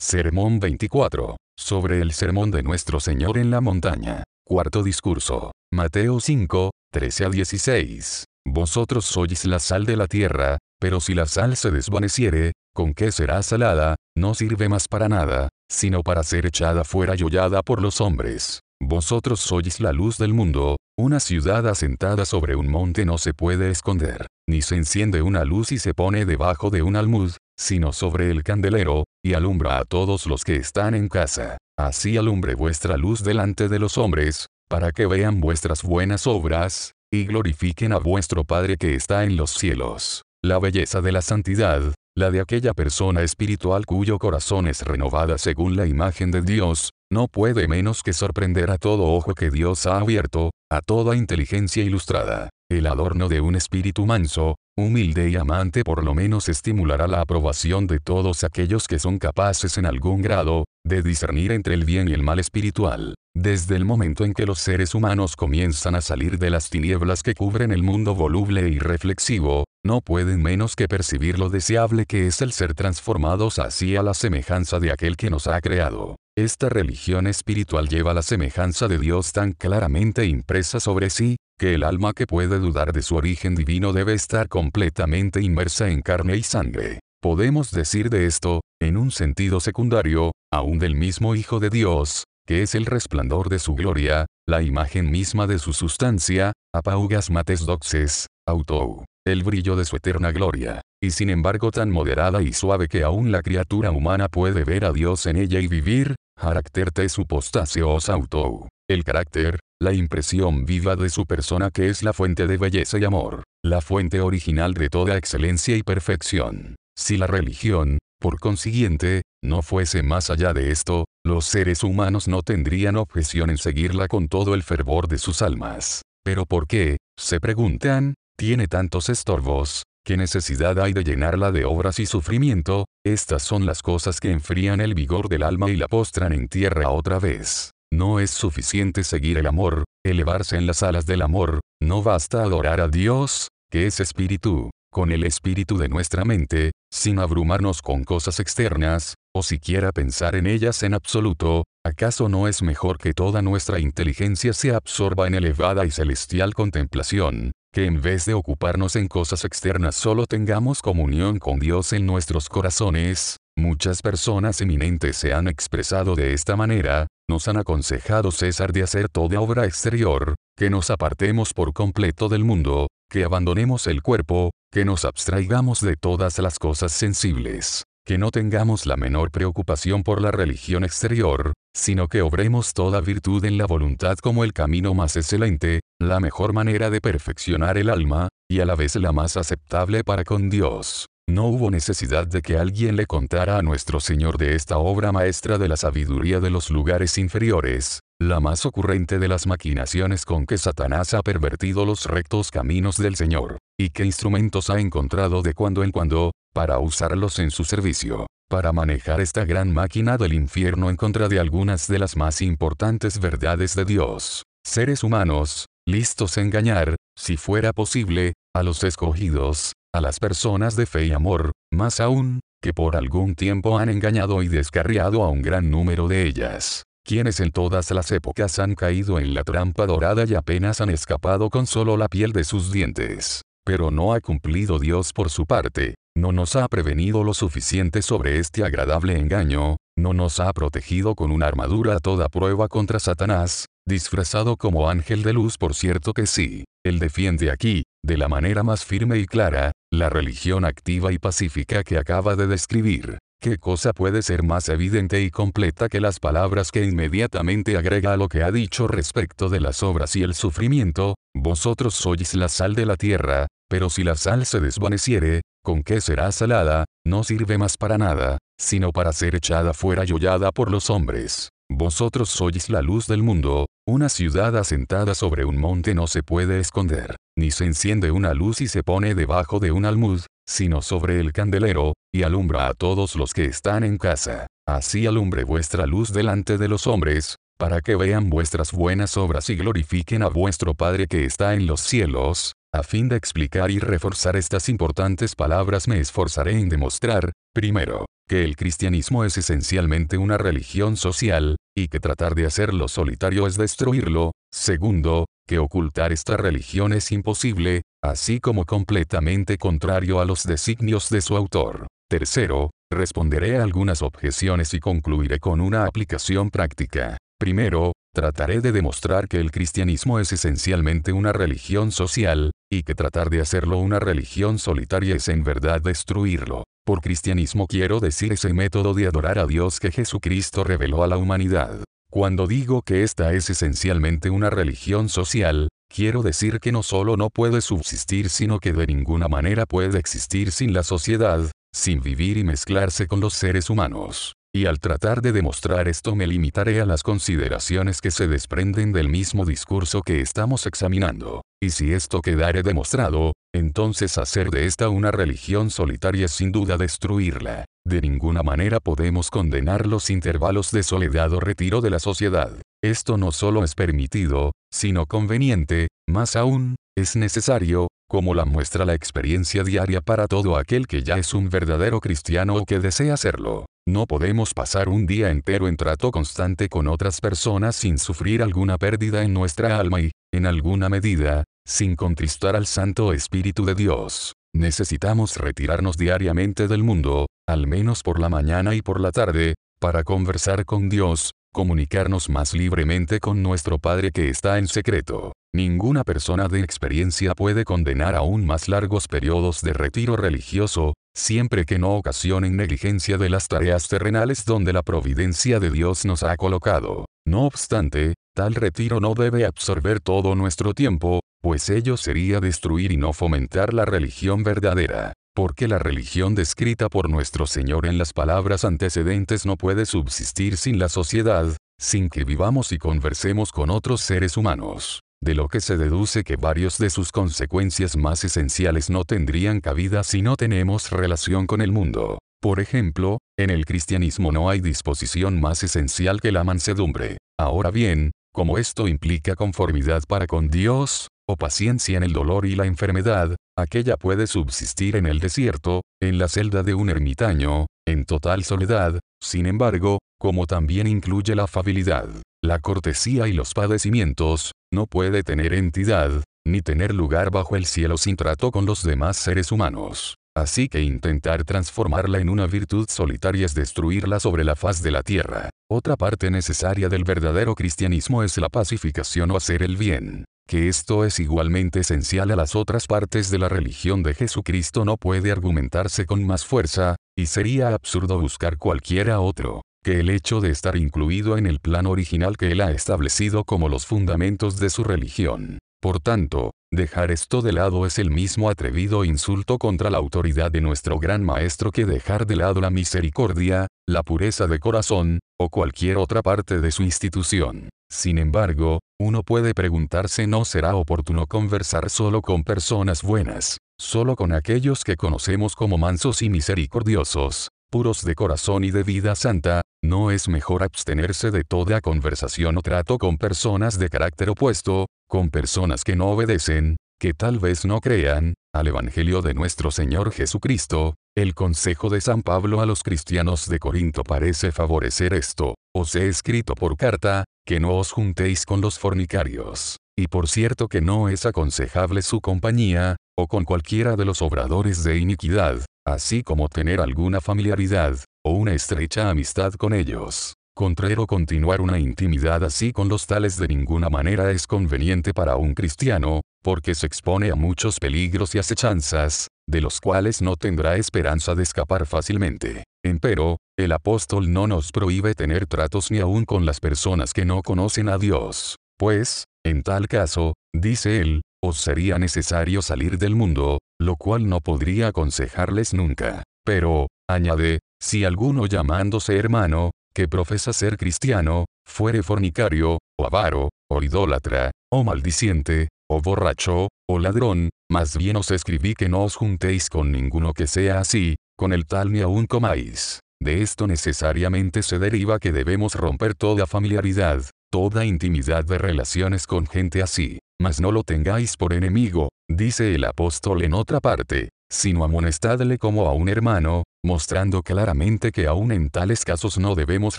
Sermón 24. Sobre el sermón de nuestro Señor en la montaña. Cuarto discurso. Mateo 5, 13 a 16. Vosotros sois la sal de la tierra, pero si la sal se desvaneciere, ¿con qué será salada? No sirve más para nada, sino para ser echada fuera y hollada por los hombres. Vosotros sois la luz del mundo, una ciudad asentada sobre un monte no se puede esconder, ni se enciende una luz y se pone debajo de un almud, sino sobre el candelero, y alumbra a todos los que están en casa. Así alumbre vuestra luz delante de los hombres, para que vean vuestras buenas obras, y glorifiquen a vuestro Padre que está en los cielos. La belleza de la santidad, la de aquella persona espiritual cuyo corazón es renovada según la imagen de Dios, no puede menos que sorprender a todo ojo que Dios ha abierto, a toda inteligencia ilustrada. El adorno de un espíritu manso, humilde y amante por lo menos estimulará la aprobación de todos aquellos que son capaces en algún grado, de discernir entre el bien y el mal espiritual. Desde el momento en que los seres humanos comienzan a salir de las tinieblas que cubren el mundo voluble y reflexivo, no pueden menos que percibir lo deseable que es el ser transformados así a la semejanza de aquel que nos ha creado. Esta religión espiritual lleva la semejanza de Dios tan claramente impresa sobre sí, que el alma que puede dudar de su origen divino debe estar completamente inmersa en carne y sangre. Podemos decir de esto, en un sentido secundario, aún del mismo Hijo de Dios, que es el resplandor de su gloria, la imagen misma de su sustancia, apaugas mates doxes, autou el brillo de su eterna gloria, y sin embargo tan moderada y suave que aún la criatura humana puede ver a Dios en ella y vivir, carácter te os auto. El carácter, la impresión viva de su persona que es la fuente de belleza y amor, la fuente original de toda excelencia y perfección. Si la religión, por consiguiente, no fuese más allá de esto, los seres humanos no tendrían objeción en seguirla con todo el fervor de sus almas. Pero ¿por qué? Se preguntan, tiene tantos estorbos, ¿qué necesidad hay de llenarla de obras y sufrimiento? Estas son las cosas que enfrían el vigor del alma y la postran en tierra otra vez. No es suficiente seguir el amor, elevarse en las alas del amor, no basta adorar a Dios, que es espíritu, con el espíritu de nuestra mente, sin abrumarnos con cosas externas, o siquiera pensar en ellas en absoluto, ¿acaso no es mejor que toda nuestra inteligencia se absorba en elevada y celestial contemplación, que en vez de ocuparnos en cosas externas solo tengamos comunión con Dios en nuestros corazones, muchas personas eminentes se han expresado de esta manera, nos han aconsejado cesar de hacer toda obra exterior, que nos apartemos por completo del mundo, que abandonemos el cuerpo, que nos abstraigamos de todas las cosas sensibles, que no tengamos la menor preocupación por la religión exterior, sino que obremos toda virtud en la voluntad como el camino más excelente, la mejor manera de perfeccionar el alma, y a la vez la más aceptable para con Dios. No hubo necesidad de que alguien le contara a nuestro Señor de esta obra maestra de la sabiduría de los lugares inferiores, la más ocurrente de las maquinaciones con que Satanás ha pervertido los rectos caminos del Señor, y qué instrumentos ha encontrado de cuando en cuando, para usarlos en su servicio, para manejar esta gran máquina del infierno en contra de algunas de las más importantes verdades de Dios. Seres humanos, listos a engañar, si fuera posible, a los escogidos, a las personas de fe y amor, más aún, que por algún tiempo han engañado y descarriado a un gran número de ellas, quienes en todas las épocas han caído en la trampa dorada y apenas han escapado con solo la piel de sus dientes. Pero no ha cumplido Dios por su parte, no nos ha prevenido lo suficiente sobre este agradable engaño, no nos ha protegido con una armadura a toda prueba contra Satanás, disfrazado como ángel de luz por cierto que sí, él defiende aquí, de la manera más firme y clara, la religión activa y pacífica que acaba de describir. ¿Qué cosa puede ser más evidente y completa que las palabras que inmediatamente agrega a lo que ha dicho respecto de las obras y el sufrimiento? Vosotros sois la sal de la tierra, pero si la sal se desvaneciere, ¿con qué será salada? No sirve más para nada, sino para ser echada fuera y hollada por los hombres. Vosotros sois la luz del mundo, una ciudad asentada sobre un monte no se puede esconder, ni se enciende una luz y se pone debajo de un almud, sino sobre el candelero, y alumbra a todos los que están en casa. Así alumbre vuestra luz delante de los hombres, para que vean vuestras buenas obras y glorifiquen a vuestro Padre que está en los cielos, a fin de explicar y reforzar estas importantes palabras me esforzaré en demostrar, primero, que el cristianismo es esencialmente una religión social, y que tratar de hacerlo solitario es destruirlo. Segundo, que ocultar esta religión es imposible, así como completamente contrario a los designios de su autor. Tercero, responderé a algunas objeciones y concluiré con una aplicación práctica. Primero, trataré de demostrar que el cristianismo es esencialmente una religión social, y que tratar de hacerlo una religión solitaria es en verdad destruirlo. Por cristianismo quiero decir ese método de adorar a Dios que Jesucristo reveló a la humanidad. Cuando digo que esta es esencialmente una religión social, quiero decir que no solo no puede subsistir sino que de ninguna manera puede existir sin la sociedad, sin vivir y mezclarse con los seres humanos. Y al tratar de demostrar esto me limitaré a las consideraciones que se desprenden del mismo discurso que estamos examinando. Y si esto quedare demostrado, entonces hacer de esta una religión solitaria es sin duda destruirla. De ninguna manera podemos condenar los intervalos de soledad o retiro de la sociedad. Esto no solo es permitido, sino conveniente, más aún, es necesario, como la muestra la experiencia diaria para todo aquel que ya es un verdadero cristiano o que desea serlo. No podemos pasar un día entero en trato constante con otras personas sin sufrir alguna pérdida en nuestra alma y, en alguna medida, sin contristar al Santo Espíritu de Dios. Necesitamos retirarnos diariamente del mundo, al menos por la mañana y por la tarde, para conversar con Dios, comunicarnos más libremente con nuestro Padre que está en secreto. Ninguna persona de experiencia puede condenar aún más largos periodos de retiro religioso, siempre que no ocasionen negligencia de las tareas terrenales donde la providencia de Dios nos ha colocado. No obstante, tal retiro no debe absorber todo nuestro tiempo, pues ello sería destruir y no fomentar la religión verdadera. Porque la religión descrita por nuestro Señor en las palabras antecedentes no puede subsistir sin la sociedad, sin que vivamos y conversemos con otros seres humanos de lo que se deduce que varios de sus consecuencias más esenciales no tendrían cabida si no tenemos relación con el mundo. Por ejemplo, en el cristianismo no hay disposición más esencial que la mansedumbre. Ahora bien, como esto implica conformidad para con Dios, o paciencia en el dolor y la enfermedad, aquella puede subsistir en el desierto, en la celda de un ermitaño, en total soledad, sin embargo, como también incluye la afabilidad, la cortesía y los padecimientos, no puede tener entidad, ni tener lugar bajo el cielo sin trato con los demás seres humanos. Así que intentar transformarla en una virtud solitaria es destruirla sobre la faz de la tierra. Otra parte necesaria del verdadero cristianismo es la pacificación o hacer el bien. Que esto es igualmente esencial a las otras partes de la religión de Jesucristo no puede argumentarse con más fuerza, y sería absurdo buscar cualquiera otro que el hecho de estar incluido en el plan original que él ha establecido como los fundamentos de su religión. Por tanto, dejar esto de lado es el mismo atrevido insulto contra la autoridad de nuestro gran maestro que dejar de lado la misericordia, la pureza de corazón, o cualquier otra parte de su institución. Sin embargo, uno puede preguntarse no será oportuno conversar solo con personas buenas, solo con aquellos que conocemos como mansos y misericordiosos, puros de corazón y de vida santa, no es mejor abstenerse de toda conversación o trato con personas de carácter opuesto, con personas que no obedecen, que tal vez no crean, al Evangelio de nuestro Señor Jesucristo, el consejo de San Pablo a los cristianos de Corinto parece favorecer esto, os he escrito por carta, que no os juntéis con los fornicarios. Y por cierto que no es aconsejable su compañía, o con cualquiera de los obradores de iniquidad, así como tener alguna familiaridad, o una estrecha amistad con ellos. Contrario continuar una intimidad así con los tales de ninguna manera es conveniente para un cristiano, porque se expone a muchos peligros y acechanzas, de los cuales no tendrá esperanza de escapar fácilmente. Empero, el apóstol no nos prohíbe tener tratos ni aun con las personas que no conocen a Dios, pues, en tal caso, dice él, os sería necesario salir del mundo, lo cual no podría aconsejarles nunca. Pero, añade, si alguno llamándose hermano, que profesa ser cristiano, fuere fornicario, o avaro, o idólatra, o maldiciente, o borracho, o ladrón, más bien os escribí que no os juntéis con ninguno que sea así, con el tal ni aun comáis. De esto necesariamente se deriva que debemos romper toda familiaridad, toda intimidad de relaciones con gente así. Mas no lo tengáis por enemigo, dice el apóstol en otra parte, sino amonestadle como a un hermano, mostrando claramente que aún en tales casos no debemos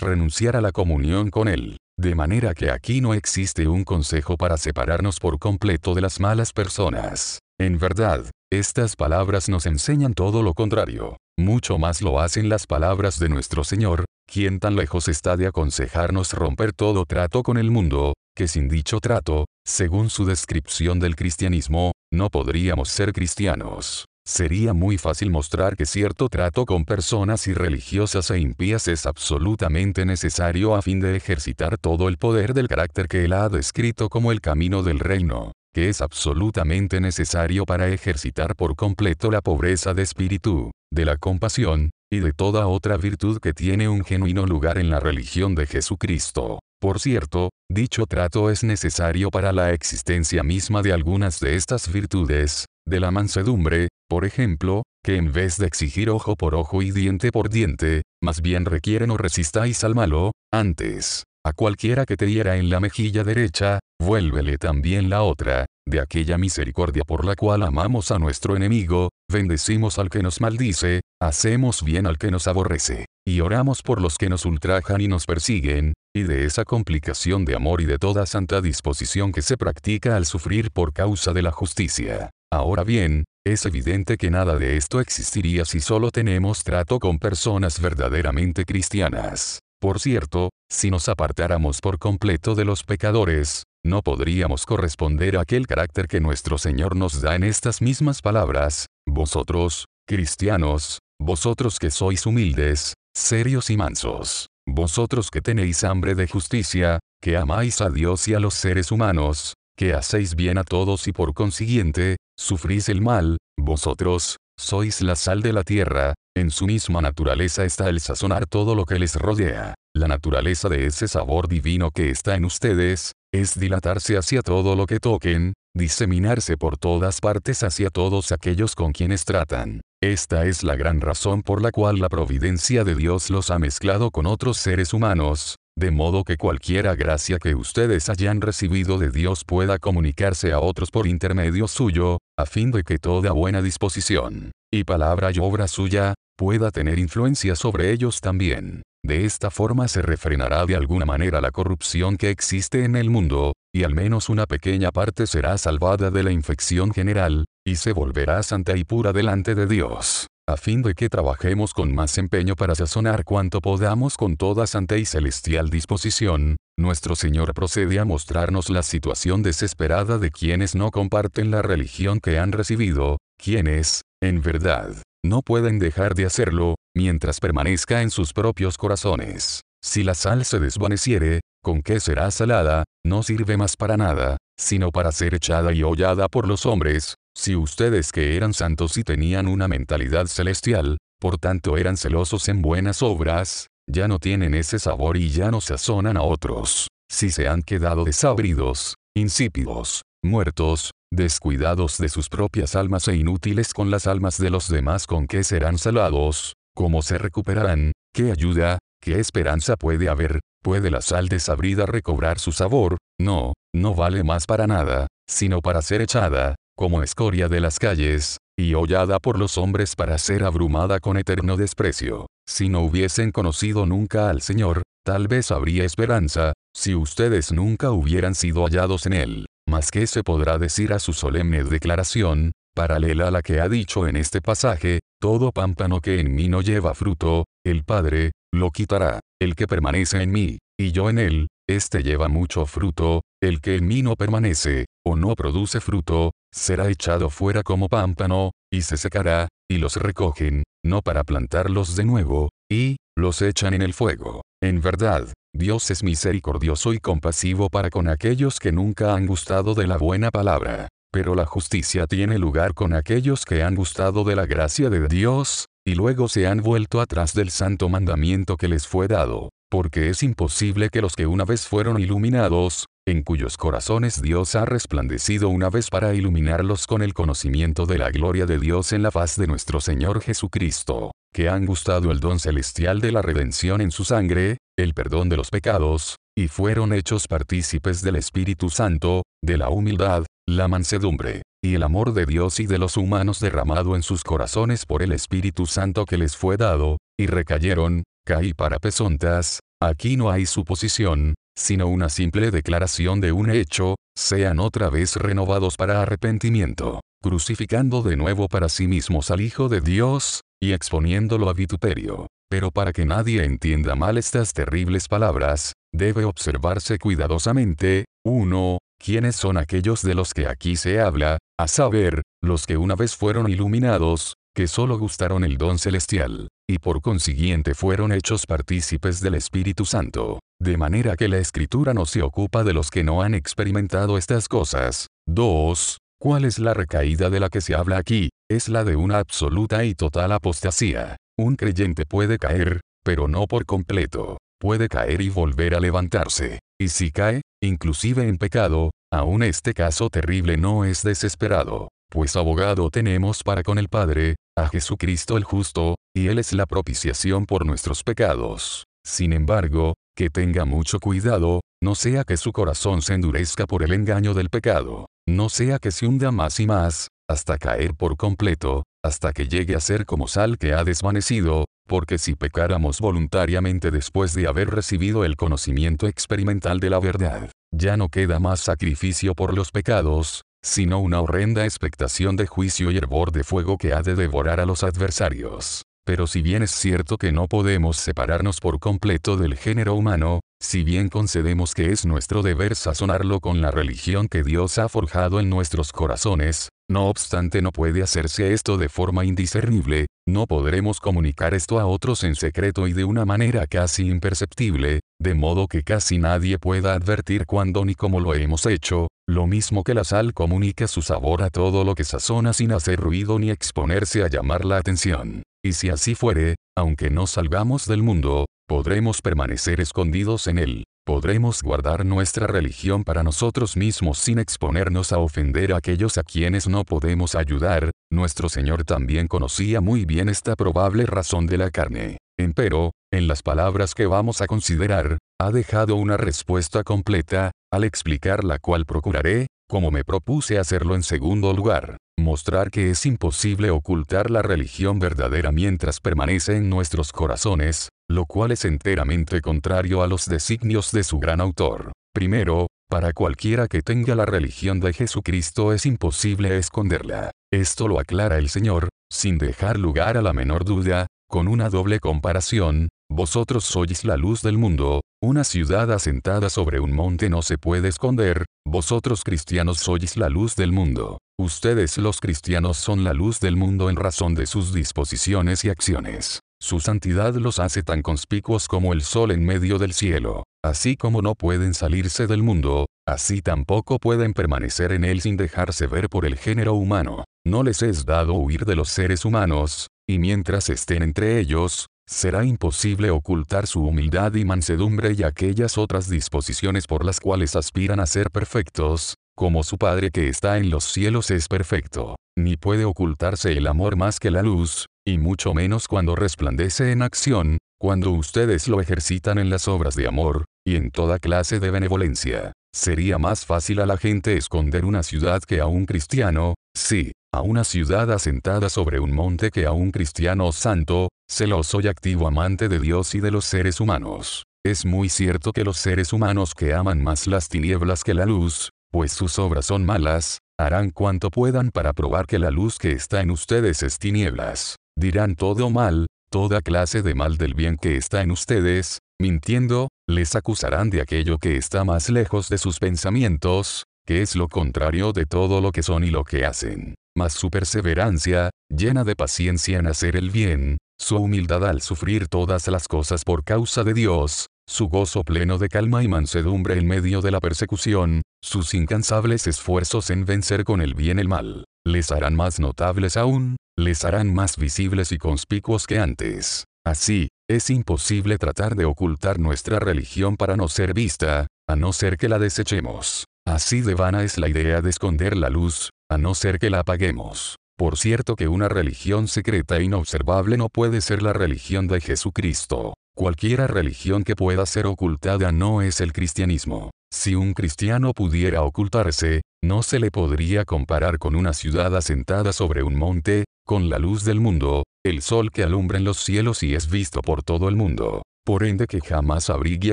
renunciar a la comunión con él. De manera que aquí no existe un consejo para separarnos por completo de las malas personas. En verdad, estas palabras nos enseñan todo lo contrario. Mucho más lo hacen las palabras de nuestro Señor, quien tan lejos está de aconsejarnos romper todo trato con el mundo, que sin dicho trato, según su descripción del cristianismo, no podríamos ser cristianos. Sería muy fácil mostrar que cierto trato con personas irreligiosas e impías es absolutamente necesario a fin de ejercitar todo el poder del carácter que él ha descrito como el camino del reino, que es absolutamente necesario para ejercitar por completo la pobreza de espíritu, de la compasión, y de toda otra virtud que tiene un genuino lugar en la religión de Jesucristo. Por cierto, dicho trato es necesario para la existencia misma de algunas de estas virtudes, de la mansedumbre, por ejemplo, que en vez de exigir ojo por ojo y diente por diente, más bien requieren o resistáis al malo, antes, a cualquiera que te hiera en la mejilla derecha, vuélvele también la otra, de aquella misericordia por la cual amamos a nuestro enemigo, bendecimos al que nos maldice, hacemos bien al que nos aborrece, y oramos por los que nos ultrajan y nos persiguen, y de esa complicación de amor y de toda santa disposición que se practica al sufrir por causa de la justicia. Ahora bien, es evidente que nada de esto existiría si solo tenemos trato con personas verdaderamente cristianas. Por cierto, si nos apartáramos por completo de los pecadores, no podríamos corresponder a aquel carácter que nuestro Señor nos da en estas mismas palabras, vosotros, cristianos, vosotros que sois humildes, serios y mansos, vosotros que tenéis hambre de justicia, que amáis a Dios y a los seres humanos, que hacéis bien a todos y por consiguiente, sufrís el mal, vosotros, sois la sal de la tierra, en su misma naturaleza está el sazonar todo lo que les rodea. La naturaleza de ese sabor divino que está en ustedes, es dilatarse hacia todo lo que toquen, diseminarse por todas partes hacia todos aquellos con quienes tratan. Esta es la gran razón por la cual la providencia de Dios los ha mezclado con otros seres humanos, de modo que cualquiera gracia que ustedes hayan recibido de Dios pueda comunicarse a otros por intermedio suyo, a fin de que toda buena disposición, y palabra y obra suya, pueda tener influencia sobre ellos también. De esta forma se refrenará de alguna manera la corrupción que existe en el mundo, y al menos una pequeña parte será salvada de la infección general, y se volverá santa y pura delante de Dios a fin de que trabajemos con más empeño para sazonar cuanto podamos con toda santa y celestial disposición, nuestro Señor procede a mostrarnos la situación desesperada de quienes no comparten la religión que han recibido, quienes, en verdad, no pueden dejar de hacerlo, mientras permanezca en sus propios corazones. Si la sal se desvaneciere, ¿con qué será salada? No sirve más para nada, sino para ser echada y hollada por los hombres, si ustedes que eran santos y tenían una mentalidad celestial, por tanto eran celosos en buenas obras, ya no tienen ese sabor y ya no sazonan a otros. Si se han quedado desabridos, insípidos, muertos, descuidados de sus propias almas e inútiles con las almas de los demás con que serán salados, ¿cómo se recuperarán? ¿Qué ayuda? ¿Qué esperanza puede haber? ¿Puede la sal desabrida recobrar su sabor? No, no vale más para nada, sino para ser echada, como escoria de las calles, y hollada por los hombres para ser abrumada con eterno desprecio. Si no hubiesen conocido nunca al Señor, tal vez habría esperanza, si ustedes nunca hubieran sido hallados en Él. Mas que se podrá decir a su solemne declaración, paralela a la que ha dicho en este pasaje, todo pámpano que en mí no lleva fruto, el Padre, lo quitará, el que permanece en mí, y yo en él, éste lleva mucho fruto, el que en mí no permanece, o no produce fruto, será echado fuera como pámpano, y se secará, y los recogen, no para plantarlos de nuevo, y, los echan en el fuego. En verdad, Dios es misericordioso y compasivo para con aquellos que nunca han gustado de la buena palabra. Pero la justicia tiene lugar con aquellos que han gustado de la gracia de Dios, y luego se han vuelto atrás del santo mandamiento que les fue dado, porque es imposible que los que una vez fueron iluminados, en cuyos corazones Dios ha resplandecido una vez para iluminarlos con el conocimiento de la gloria de Dios en la faz de nuestro Señor Jesucristo, que han gustado el don celestial de la redención en su sangre, el perdón de los pecados, y fueron hechos partícipes del Espíritu Santo, de la humildad, la mansedumbre, y el amor de Dios y de los humanos derramado en sus corazones por el Espíritu Santo que les fue dado, y recayeron, caí para pesontas, aquí no hay suposición, sino una simple declaración de un hecho, sean otra vez renovados para arrepentimiento, crucificando de nuevo para sí mismos al Hijo de Dios, y exponiéndolo a vituperio. Pero para que nadie entienda mal estas terribles palabras, debe observarse cuidadosamente, 1. ¿Quiénes son aquellos de los que aquí se habla? A saber, los que una vez fueron iluminados, que solo gustaron el don celestial, y por consiguiente fueron hechos partícipes del Espíritu Santo, de manera que la Escritura no se ocupa de los que no han experimentado estas cosas. 2. ¿Cuál es la recaída de la que se habla aquí? Es la de una absoluta y total apostasía. Un creyente puede caer, pero no por completo. Puede caer y volver a levantarse. Y si cae, inclusive en pecado, aún este caso terrible no es desesperado. Pues abogado tenemos para con el Padre, a Jesucristo el justo, y Él es la propiciación por nuestros pecados. Sin embargo, que tenga mucho cuidado, no sea que su corazón se endurezca por el engaño del pecado, no sea que se hunda más y más, hasta caer por completo, hasta que llegue a ser como sal que ha desvanecido, porque si pecáramos voluntariamente después de haber recibido el conocimiento experimental de la verdad, ya no queda más sacrificio por los pecados, sino una horrenda expectación de juicio y hervor de fuego que ha de devorar a los adversarios. Pero si bien es cierto que no podemos separarnos por completo del género humano, si bien concedemos que es nuestro deber sazonarlo con la religión que Dios ha forjado en nuestros corazones, no obstante no puede hacerse esto de forma indiscernible, no podremos comunicar esto a otros en secreto y de una manera casi imperceptible, de modo que casi nadie pueda advertir cuándo ni cómo lo hemos hecho, lo mismo que la sal comunica su sabor a todo lo que sazona sin hacer ruido ni exponerse a llamar la atención. Y si así fuere, aunque no salgamos del mundo, podremos permanecer escondidos en él, podremos guardar nuestra religión para nosotros mismos sin exponernos a ofender a aquellos a quienes no podemos ayudar, nuestro Señor también conocía muy bien esta probable razón de la carne. Empero, en las palabras que vamos a considerar, ha dejado una respuesta completa, al explicar la cual procuraré, como me propuse hacerlo en segundo lugar, mostrar que es imposible ocultar la religión verdadera mientras permanece en nuestros corazones, lo cual es enteramente contrario a los designios de su gran autor. Primero, para cualquiera que tenga la religión de Jesucristo es imposible esconderla. Esto lo aclara el Señor, sin dejar lugar a la menor duda, con una doble comparación, vosotros sois la luz del mundo, una ciudad asentada sobre un monte no se puede esconder, vosotros cristianos sois la luz del mundo. Ustedes los cristianos son la luz del mundo en razón de sus disposiciones y acciones. Su santidad los hace tan conspicuos como el sol en medio del cielo. Así como no pueden salirse del mundo, así tampoco pueden permanecer en él sin dejarse ver por el género humano. No les es dado huir de los seres humanos, y mientras estén entre ellos, será imposible ocultar su humildad y mansedumbre y aquellas otras disposiciones por las cuales aspiran a ser perfectos, como su Padre que está en los cielos es perfecto, ni puede ocultarse el amor más que la luz, y mucho menos cuando resplandece en acción, cuando ustedes lo ejercitan en las obras de amor, y en toda clase de benevolencia. Sería más fácil a la gente esconder una ciudad que a un cristiano, sí, a una ciudad asentada sobre un monte que a un cristiano santo, celoso y activo amante de Dios y de los seres humanos. Es muy cierto que los seres humanos que aman más las tinieblas que la luz, pues sus obras son malas, harán cuanto puedan para probar que la luz que está en ustedes es tinieblas. Dirán todo mal, toda clase de mal del bien que está en ustedes, mintiendo, les acusarán de aquello que está más lejos de sus pensamientos, que es lo contrario de todo lo que son y lo que hacen. Mas su perseverancia, llena de paciencia en hacer el bien, su humildad al sufrir todas las cosas por causa de Dios, su gozo pleno de calma y mansedumbre en medio de la persecución, sus incansables esfuerzos en vencer con el bien el mal, les harán más notables aún, les harán más visibles y conspicuos que antes. Así, es imposible tratar de ocultar nuestra religión para no ser vista, a no ser que la desechemos. Así de vana es la idea de esconder la luz, a no ser que la apaguemos. Por cierto que una religión secreta e inobservable no puede ser la religión de Jesucristo. Cualquiera religión que pueda ser ocultada no es el cristianismo. Si un cristiano pudiera ocultarse, no se le podría comparar con una ciudad asentada sobre un monte, con la luz del mundo, el sol que alumbra en los cielos y es visto por todo el mundo. Por ende que jamás abrigue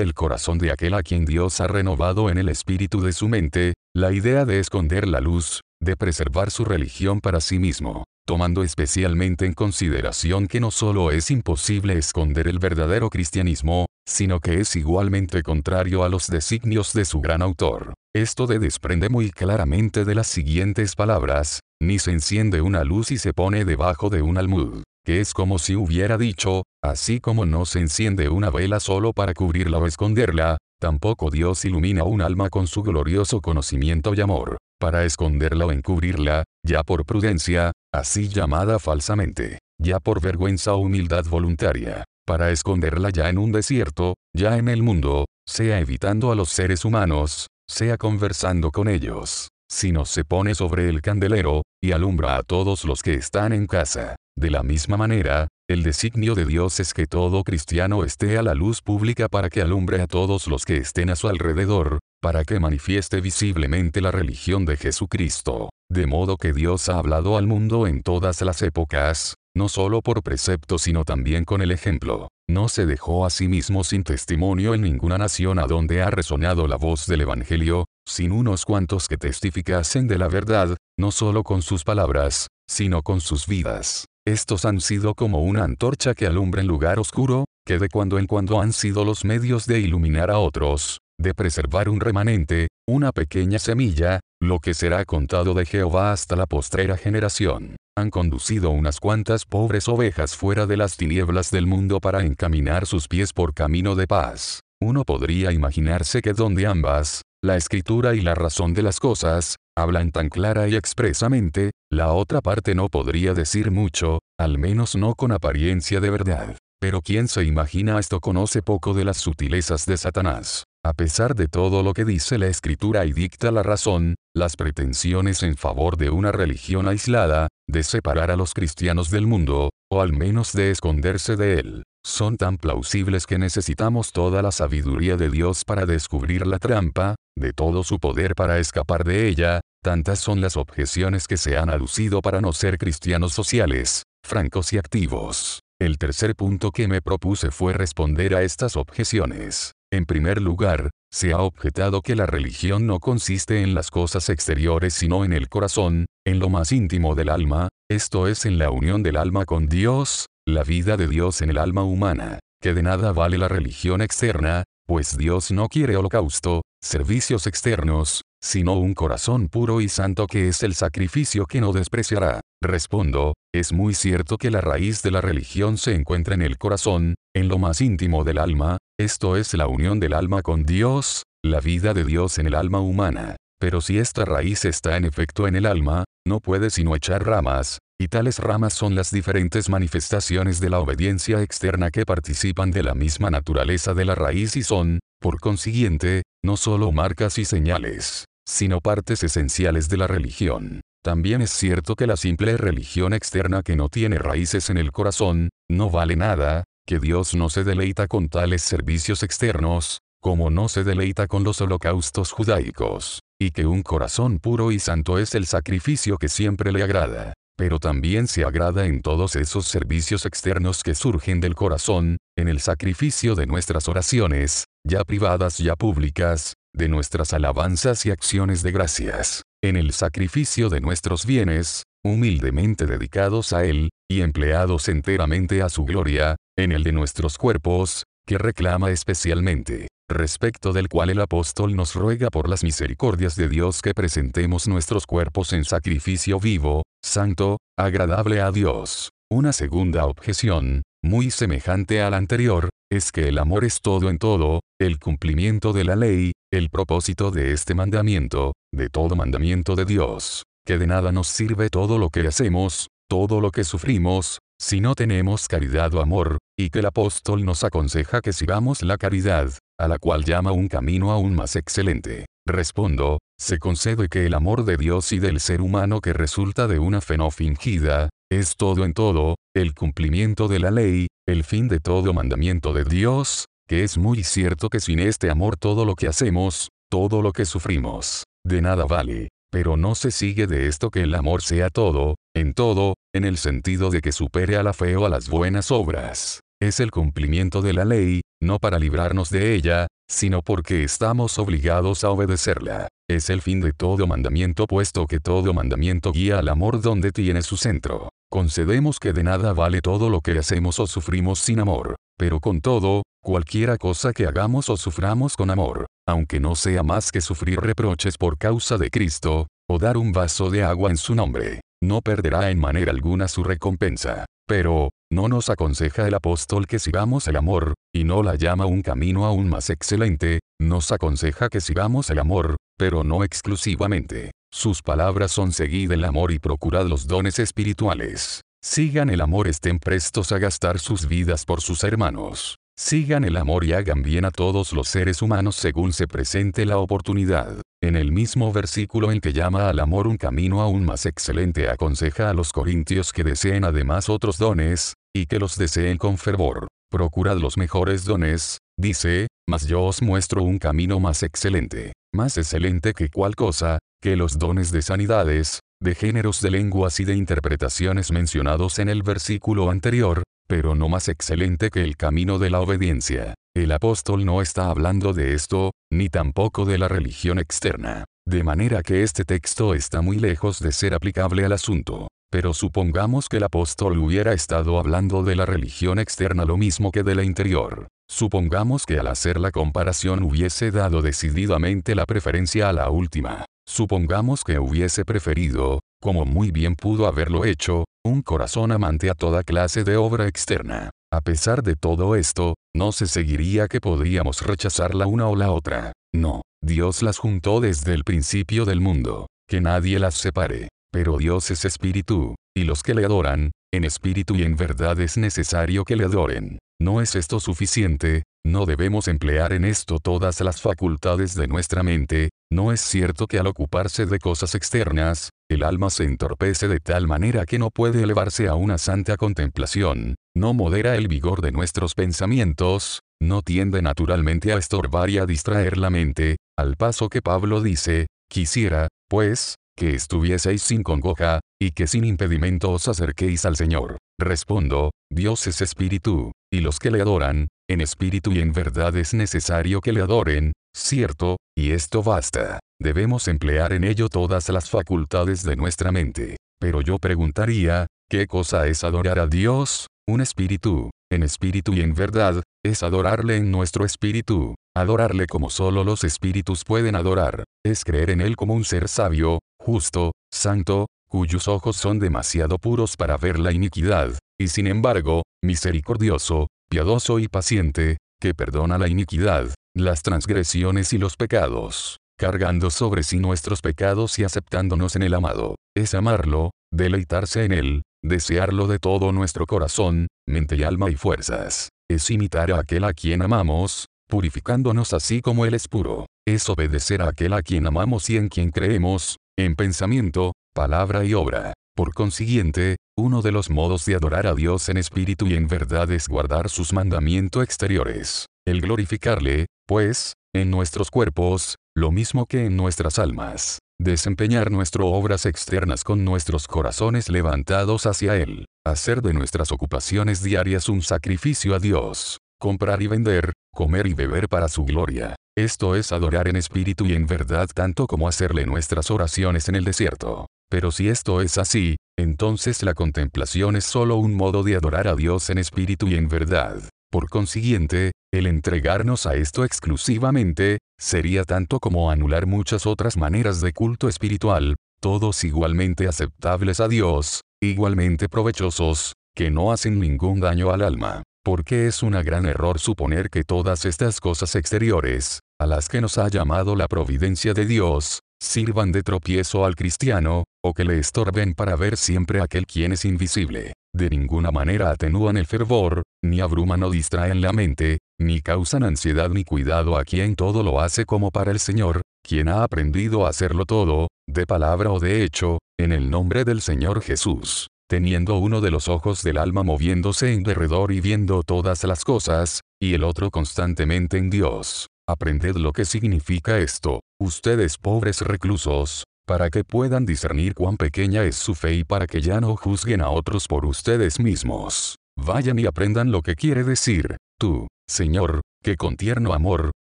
el corazón de aquel a quien Dios ha renovado en el espíritu de su mente, la idea de esconder la luz, de preservar su religión para sí mismo, tomando especialmente en consideración que no solo es imposible esconder el verdadero cristianismo, sino que es igualmente contrario a los designios de su gran autor. Esto de desprende muy claramente de las siguientes palabras, ni se enciende una luz y se pone debajo de un almud, que es como si hubiera dicho, así como no se enciende una vela solo para cubrirla o esconderla, tampoco Dios ilumina un alma con su glorioso conocimiento y amor, para esconderla o encubrirla, ya por prudencia, así llamada falsamente, ya por vergüenza o humildad voluntaria, para esconderla ya en un desierto, ya en el mundo, sea evitando a los seres humanos, sea conversando con ellos, sino se pone sobre el candelero, y alumbra a todos los que están en casa. De la misma manera, el designio de Dios es que todo cristiano esté a la luz pública para que alumbre a todos los que estén a su alrededor, para que manifieste visiblemente la religión de Jesucristo. De modo que Dios ha hablado al mundo en todas las épocas, no solo por precepto sino también con el ejemplo. No se dejó a sí mismo sin testimonio en ninguna nación a donde ha resonado la voz del Evangelio, sin unos cuantos que testificasen de la verdad, no solo con sus palabras, sino con sus vidas. Estos han sido como una antorcha que alumbra en lugar oscuro, que de cuando en cuando han sido los medios de iluminar a otros, de preservar un remanente, una pequeña semilla, lo que será contado de Jehová hasta la postrera generación. Han conducido unas cuantas pobres ovejas fuera de las tinieblas del mundo para encaminar sus pies por camino de paz. Uno podría imaginarse que donde ambas, la escritura y la razón de las cosas, hablan tan clara y expresamente, la otra parte no podría decir mucho, al menos no con apariencia de verdad. Pero quien se imagina esto conoce poco de las sutilezas de Satanás. A pesar de todo lo que dice la escritura y dicta la razón, las pretensiones en favor de una religión aislada, de separar a los cristianos del mundo, o al menos de esconderse de él, son tan plausibles que necesitamos toda la sabiduría de Dios para descubrir la trampa, de todo su poder para escapar de ella, tantas son las objeciones que se han aducido para no ser cristianos sociales, francos y activos. El tercer punto que me propuse fue responder a estas objeciones. En primer lugar, se ha objetado que la religión no consiste en las cosas exteriores sino en el corazón, en lo más íntimo del alma, esto es en la unión del alma con Dios, la vida de Dios en el alma humana, que de nada vale la religión externa, pues Dios no quiere holocausto, servicios externos, sino un corazón puro y santo que es el sacrificio que no despreciará. Respondo, es muy cierto que la raíz de la religión se encuentra en el corazón, en lo más íntimo del alma, esto es la unión del alma con Dios, la vida de Dios en el alma humana. Pero si esta raíz está en efecto en el alma, no puede sino echar ramas, y tales ramas son las diferentes manifestaciones de la obediencia externa que participan de la misma naturaleza de la raíz y son, por consiguiente, no solo marcas y señales, sino partes esenciales de la religión. También es cierto que la simple religión externa que no tiene raíces en el corazón, no vale nada, que Dios no se deleita con tales servicios externos, como no se deleita con los holocaustos judaicos, y que un corazón puro y santo es el sacrificio que siempre le agrada pero también se agrada en todos esos servicios externos que surgen del corazón, en el sacrificio de nuestras oraciones, ya privadas ya públicas, de nuestras alabanzas y acciones de gracias, en el sacrificio de nuestros bienes, humildemente dedicados a Él, y empleados enteramente a su gloria, en el de nuestros cuerpos, que reclama especialmente, respecto del cual el apóstol nos ruega por las misericordias de Dios que presentemos nuestros cuerpos en sacrificio vivo, santo, agradable a Dios. Una segunda objeción, muy semejante a la anterior, es que el amor es todo en todo, el cumplimiento de la ley, el propósito de este mandamiento, de todo mandamiento de Dios, que de nada nos sirve todo lo que hacemos, todo lo que sufrimos, si no tenemos caridad o amor, y que el apóstol nos aconseja que sigamos la caridad, a la cual llama un camino aún más excelente. Respondo, se concede que el amor de Dios y del ser humano que resulta de una fe no fingida, es todo en todo, el cumplimiento de la ley, el fin de todo mandamiento de Dios, que es muy cierto que sin este amor todo lo que hacemos, todo lo que sufrimos, de nada vale. Pero no se sigue de esto que el amor sea todo, en todo, en el sentido de que supere a la fe o a las buenas obras. Es el cumplimiento de la ley, no para librarnos de ella, sino porque estamos obligados a obedecerla. Es el fin de todo mandamiento puesto que todo mandamiento guía al amor donde tiene su centro. Concedemos que de nada vale todo lo que hacemos o sufrimos sin amor, pero con todo, cualquiera cosa que hagamos o suframos con amor, aunque no sea más que sufrir reproches por causa de Cristo, o dar un vaso de agua en su nombre, no perderá en manera alguna su recompensa. Pero, no nos aconseja el apóstol que sigamos el amor, y no la llama un camino aún más excelente, nos aconseja que sigamos el amor, pero no exclusivamente. Sus palabras son seguid el amor y procurad los dones espirituales. Sigan el amor estén prestos a gastar sus vidas por sus hermanos. Sigan el amor y hagan bien a todos los seres humanos según se presente la oportunidad. En el mismo versículo en que llama al amor un camino aún más excelente aconseja a los corintios que deseen además otros dones, y que los deseen con fervor. Procurad los mejores dones, dice, mas yo os muestro un camino más excelente, más excelente que cual cosa, que los dones de sanidades, de géneros de lenguas y de interpretaciones mencionados en el versículo anterior, pero no más excelente que el camino de la obediencia. El apóstol no está hablando de esto, ni tampoco de la religión externa. De manera que este texto está muy lejos de ser aplicable al asunto. Pero supongamos que el apóstol hubiera estado hablando de la religión externa lo mismo que de la interior. Supongamos que al hacer la comparación hubiese dado decididamente la preferencia a la última. Supongamos que hubiese preferido, como muy bien pudo haberlo hecho, un corazón amante a toda clase de obra externa. A pesar de todo esto, no se seguiría que podríamos rechazar la una o la otra. No, Dios las juntó desde el principio del mundo, que nadie las separe. Pero Dios es espíritu, y los que le adoran, en espíritu y en verdad es necesario que le adoren. ¿No es esto suficiente? No debemos emplear en esto todas las facultades de nuestra mente, no es cierto que al ocuparse de cosas externas, el alma se entorpece de tal manera que no puede elevarse a una santa contemplación, no modera el vigor de nuestros pensamientos, no tiende naturalmente a estorbar y a distraer la mente, al paso que Pablo dice, quisiera, pues, que estuvieseis sin congoja, y que sin impedimento os acerquéis al Señor. Respondo, Dios es espíritu, y los que le adoran, en espíritu y en verdad es necesario que le adoren, cierto, y esto basta. Debemos emplear en ello todas las facultades de nuestra mente. Pero yo preguntaría, ¿qué cosa es adorar a Dios? Un espíritu, en espíritu y en verdad, es adorarle en nuestro espíritu. Adorarle como solo los espíritus pueden adorar, es creer en Él como un ser sabio, justo, santo, cuyos ojos son demasiado puros para ver la iniquidad, y sin embargo, misericordioso, piadoso y paciente, que perdona la iniquidad, las transgresiones y los pecados, cargando sobre sí nuestros pecados y aceptándonos en el amado. Es amarlo, deleitarse en él, desearlo de todo nuestro corazón, mente y alma y fuerzas. Es imitar a aquel a quien amamos, purificándonos así como él es puro. Es obedecer a aquel a quien amamos y en quien creemos, en pensamiento, palabra y obra. Por consiguiente, uno de los modos de adorar a Dios en espíritu y en verdad es guardar sus mandamientos exteriores. El glorificarle, pues, en nuestros cuerpos, lo mismo que en nuestras almas. Desempeñar nuestras obras externas con nuestros corazones levantados hacia Él. Hacer de nuestras ocupaciones diarias un sacrificio a Dios. Comprar y vender, comer y beber para su gloria. Esto es adorar en espíritu y en verdad tanto como hacerle nuestras oraciones en el desierto. Pero si esto es así, entonces la contemplación es solo un modo de adorar a Dios en espíritu y en verdad. Por consiguiente, el entregarnos a esto exclusivamente, sería tanto como anular muchas otras maneras de culto espiritual, todos igualmente aceptables a Dios, igualmente provechosos, que no hacen ningún daño al alma. Porque es un gran error suponer que todas estas cosas exteriores, a las que nos ha llamado la providencia de Dios, sirvan de tropiezo al cristiano, o que le estorben para ver siempre aquel quien es invisible. De ninguna manera atenúan el fervor, ni abruman o distraen la mente, ni causan ansiedad ni cuidado a quien todo lo hace como para el Señor, quien ha aprendido a hacerlo todo, de palabra o de hecho, en el nombre del Señor Jesús. Teniendo uno de los ojos del alma moviéndose en derredor y viendo todas las cosas, y el otro constantemente en Dios. Aprended lo que significa esto, ustedes pobres reclusos, para que puedan discernir cuán pequeña es su fe y para que ya no juzguen a otros por ustedes mismos. Vayan y aprendan lo que quiere decir, tú, Señor, que con tierno amor,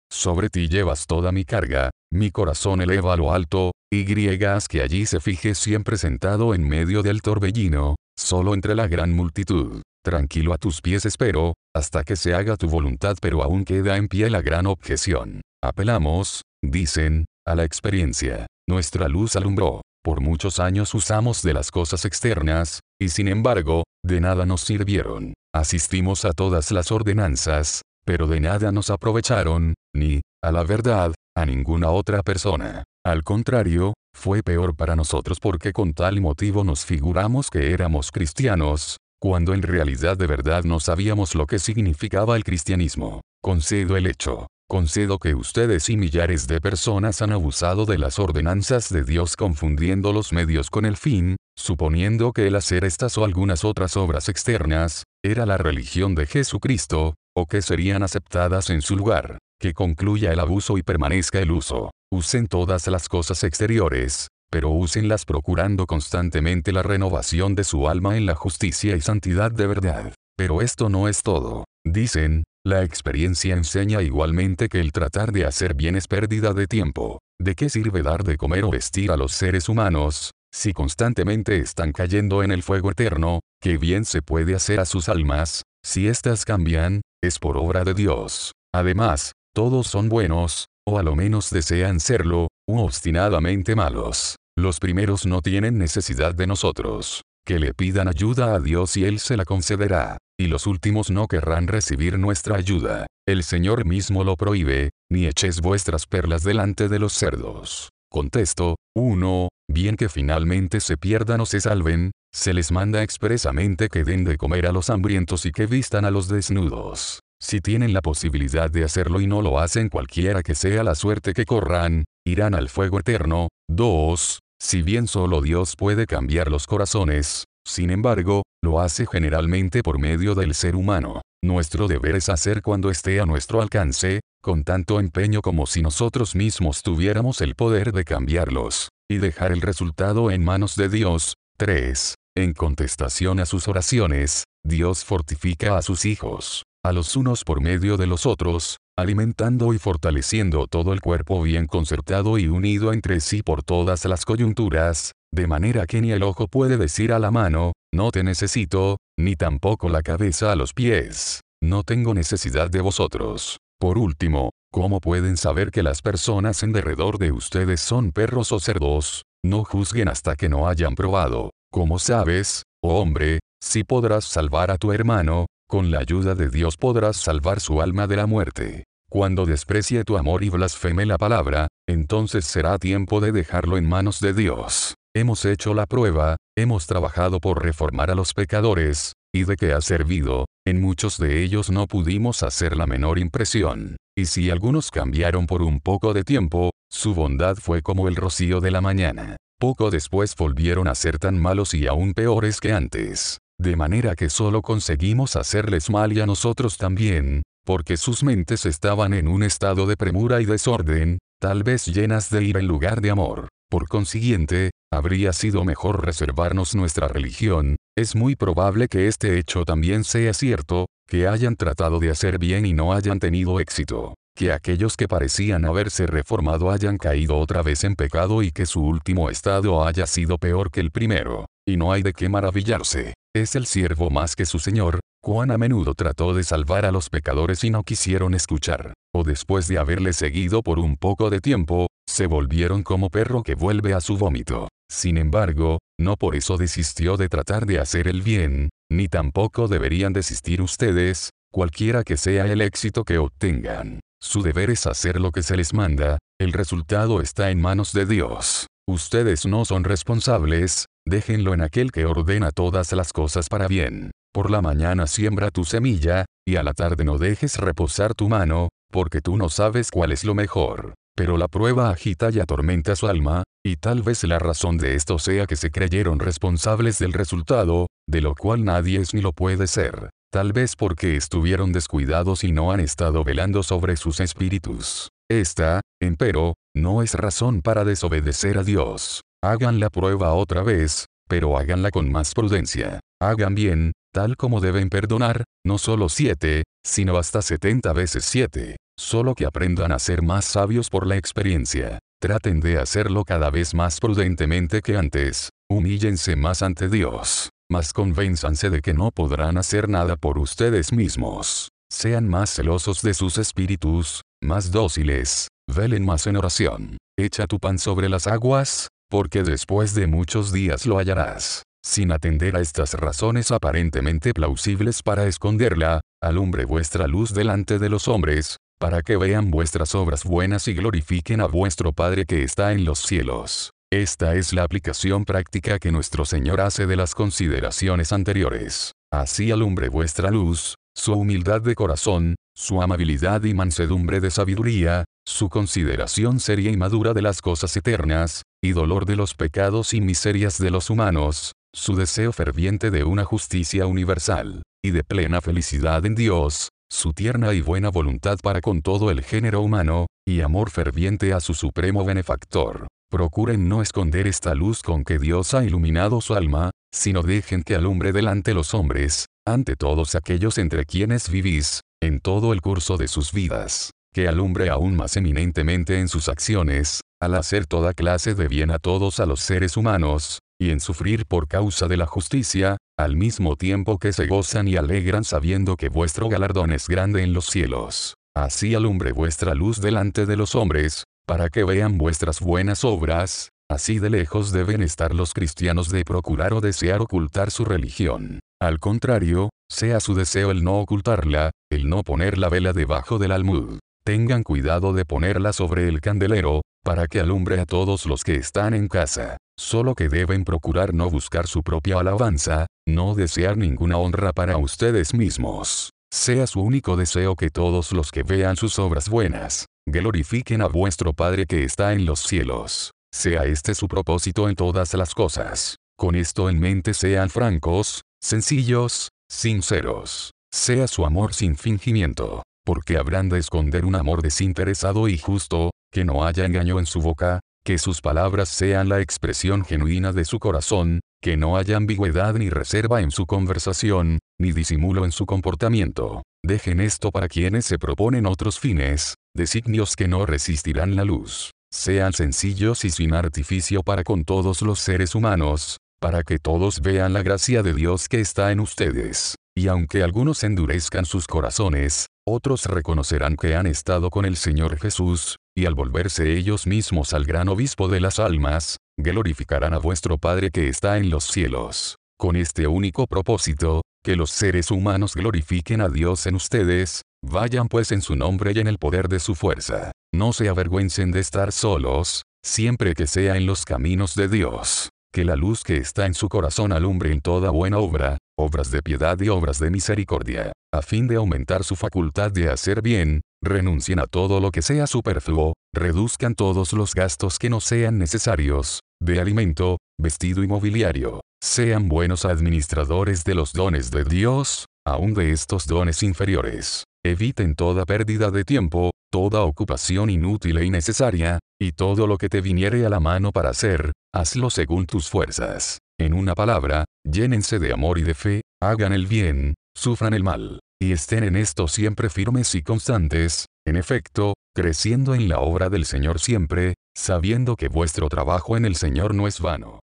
sobre ti llevas toda mi carga, mi corazón eleva lo alto, y griegas que allí se fije siempre sentado en medio del torbellino, solo entre la gran multitud. Tranquilo a tus pies espero, hasta que se haga tu voluntad pero aún queda en pie la gran objeción. Apelamos, dicen, a la experiencia. Nuestra luz alumbró. Por muchos años usamos de las cosas externas, y sin embargo, de nada nos sirvieron. Asistimos a todas las ordenanzas, pero de nada nos aprovecharon, ni, a la verdad, a ninguna otra persona. Al contrario, fue peor para nosotros porque con tal motivo nos figuramos que éramos cristianos, cuando en realidad de verdad no sabíamos lo que significaba el cristianismo. Concedo el hecho. Concedo que ustedes y millares de personas han abusado de las ordenanzas de Dios confundiendo los medios con el fin, suponiendo que el hacer estas o algunas otras obras externas, era la religión de Jesucristo, o que serían aceptadas en su lugar. Que concluya el abuso y permanezca el uso. Usen todas las cosas exteriores, pero úsenlas procurando constantemente la renovación de su alma en la justicia y santidad de verdad. Pero esto no es todo. Dicen, la experiencia enseña igualmente que el tratar de hacer bien es pérdida de tiempo. ¿De qué sirve dar de comer o vestir a los seres humanos, si constantemente están cayendo en el fuego eterno, qué bien se puede hacer a sus almas, si éstas cambian, es por obra de Dios. Además, todos son buenos, o a lo menos desean serlo, obstinadamente malos. Los primeros no tienen necesidad de nosotros. Que le pidan ayuda a Dios y Él se la concederá y los últimos no querrán recibir nuestra ayuda. El Señor mismo lo prohíbe, ni eches vuestras perlas delante de los cerdos. Contesto, 1. Bien que finalmente se pierdan o se salven, se les manda expresamente que den de comer a los hambrientos y que vistan a los desnudos. Si tienen la posibilidad de hacerlo y no lo hacen cualquiera que sea la suerte que corran, irán al fuego eterno. 2. Si bien solo Dios puede cambiar los corazones, sin embargo, lo hace generalmente por medio del ser humano. Nuestro deber es hacer cuando esté a nuestro alcance, con tanto empeño como si nosotros mismos tuviéramos el poder de cambiarlos, y dejar el resultado en manos de Dios. 3. En contestación a sus oraciones, Dios fortifica a sus hijos, a los unos por medio de los otros, alimentando y fortaleciendo todo el cuerpo bien concertado y unido entre sí por todas las coyunturas, de manera que ni el ojo puede decir a la mano, no te necesito, ni tampoco la cabeza a los pies, no tengo necesidad de vosotros. Por último, ¿cómo pueden saber que las personas en derredor de ustedes son perros o cerdos? No juzguen hasta que no hayan probado. ¿Cómo sabes, oh hombre, si podrás salvar a tu hermano, con la ayuda de Dios podrás salvar su alma de la muerte. Cuando desprecie tu amor y blasfeme la palabra, entonces será tiempo de dejarlo en manos de Dios. Hemos hecho la prueba, hemos trabajado por reformar a los pecadores, y de que ha servido, en muchos de ellos no pudimos hacer la menor impresión. Y si algunos cambiaron por un poco de tiempo, su bondad fue como el rocío de la mañana. Poco después volvieron a ser tan malos y aún peores que antes. De manera que solo conseguimos hacerles mal y a nosotros también, porque sus mentes estaban en un estado de premura y desorden, tal vez llenas de ira en lugar de amor. Por consiguiente, habría sido mejor reservarnos nuestra religión, es muy probable que este hecho también sea cierto, que hayan tratado de hacer bien y no hayan tenido éxito, que aquellos que parecían haberse reformado hayan caído otra vez en pecado y que su último estado haya sido peor que el primero, y no hay de qué maravillarse, es el siervo más que su Señor, cuán a menudo trató de salvar a los pecadores y no quisieron escuchar, o después de haberle seguido por un poco de tiempo, se volvieron como perro que vuelve a su vómito. Sin embargo, no por eso desistió de tratar de hacer el bien, ni tampoco deberían desistir ustedes, cualquiera que sea el éxito que obtengan. Su deber es hacer lo que se les manda, el resultado está en manos de Dios. Ustedes no son responsables, déjenlo en aquel que ordena todas las cosas para bien. Por la mañana siembra tu semilla, y a la tarde no dejes reposar tu mano, porque tú no sabes cuál es lo mejor. Pero la prueba agita y atormenta su alma, y tal vez la razón de esto sea que se creyeron responsables del resultado, de lo cual nadie es ni lo puede ser. Tal vez porque estuvieron descuidados y no han estado velando sobre sus espíritus. Esta, empero, no es razón para desobedecer a Dios. Hagan la prueba otra vez, pero háganla con más prudencia. Hagan bien, tal como deben perdonar, no solo siete, sino hasta setenta veces siete. Solo que aprendan a ser más sabios por la experiencia. Traten de hacerlo cada vez más prudentemente que antes. Humíllense más ante Dios. Mas convénzanse de que no podrán hacer nada por ustedes mismos. Sean más celosos de sus espíritus, más dóciles. Velen más en oración. Echa tu pan sobre las aguas, porque después de muchos días lo hallarás. Sin atender a estas razones aparentemente plausibles para esconderla, alumbre vuestra luz delante de los hombres, para que vean vuestras obras buenas y glorifiquen a vuestro Padre que está en los cielos. Esta es la aplicación práctica que nuestro Señor hace de las consideraciones anteriores. Así alumbre vuestra luz, su humildad de corazón, su amabilidad y mansedumbre de sabiduría, su consideración seria y madura de las cosas eternas, y dolor de los pecados y miserias de los humanos, su deseo ferviente de una justicia universal, y de plena felicidad en Dios, su tierna y buena voluntad para con todo el género humano, y amor ferviente a su supremo benefactor. Procuren no esconder esta luz con que Dios ha iluminado su alma, sino dejen que alumbre delante los hombres, ante todos aquellos entre quienes vivís, en todo el curso de sus vidas, que alumbre aún más eminentemente en sus acciones, al hacer toda clase de bien a todos a los seres humanos, y en sufrir por causa de la justicia, al mismo tiempo que se gozan y alegran sabiendo que vuestro galardón es grande en los cielos. Así alumbre vuestra luz delante de los hombres, para que vean vuestras buenas obras, así de lejos deben estar los cristianos de procurar o desear ocultar su religión. Al contrario, sea su deseo el no ocultarla, el no poner la vela debajo del almud. Tengan cuidado de ponerla sobre el candelero, para que alumbre a todos los que están en casa. Solo que deben procurar no buscar su propia alabanza, no desear ninguna honra para ustedes mismos. Sea su único deseo que todos los que vean sus obras buenas, glorifiquen a vuestro Padre que está en los cielos. Sea este su propósito en todas las cosas. Con esto en mente sean francos, sencillos, sinceros. Sea su amor sin fingimiento, porque habrán de esconder un amor desinteresado y justo, que no haya engaño en su boca, que sus palabras sean la expresión genuina de su corazón, que no haya ambigüedad ni reserva en su conversación, ni disimulo en su comportamiento. Dejen esto para quienes se proponen otros fines, designios que no resistirán la luz. Sean sencillos y sin artificio para con todos los seres humanos, para que todos vean la gracia de Dios que está en ustedes. Y aunque algunos endurezcan sus corazones, otros reconocerán que han estado con el Señor Jesús, y al volverse ellos mismos al gran obispo de las almas, glorificarán a vuestro Padre que está en los cielos. Con este único propósito, que los seres humanos glorifiquen a Dios en ustedes, vayan pues en su nombre y en el poder de su fuerza. No se avergüencen de estar solos, siempre que sea en los caminos de Dios que la luz que está en su corazón alumbre en toda buena obra, obras de piedad y obras de misericordia, a fin de aumentar su facultad de hacer bien, renuncien a todo lo que sea superfluo, reduzcan todos los gastos que no sean necesarios, de alimento, vestido y mobiliario, sean buenos administradores de los dones de Dios, aun de estos dones inferiores. Eviten toda pérdida de tiempo, toda ocupación inútil e innecesaria, y todo lo que te viniere a la mano para hacer, hazlo según tus fuerzas. En una palabra, llénense de amor y de fe, hagan el bien, sufran el mal, y estén en esto siempre firmes y constantes, en efecto, creciendo en la obra del Señor siempre, sabiendo que vuestro trabajo en el Señor no es vano.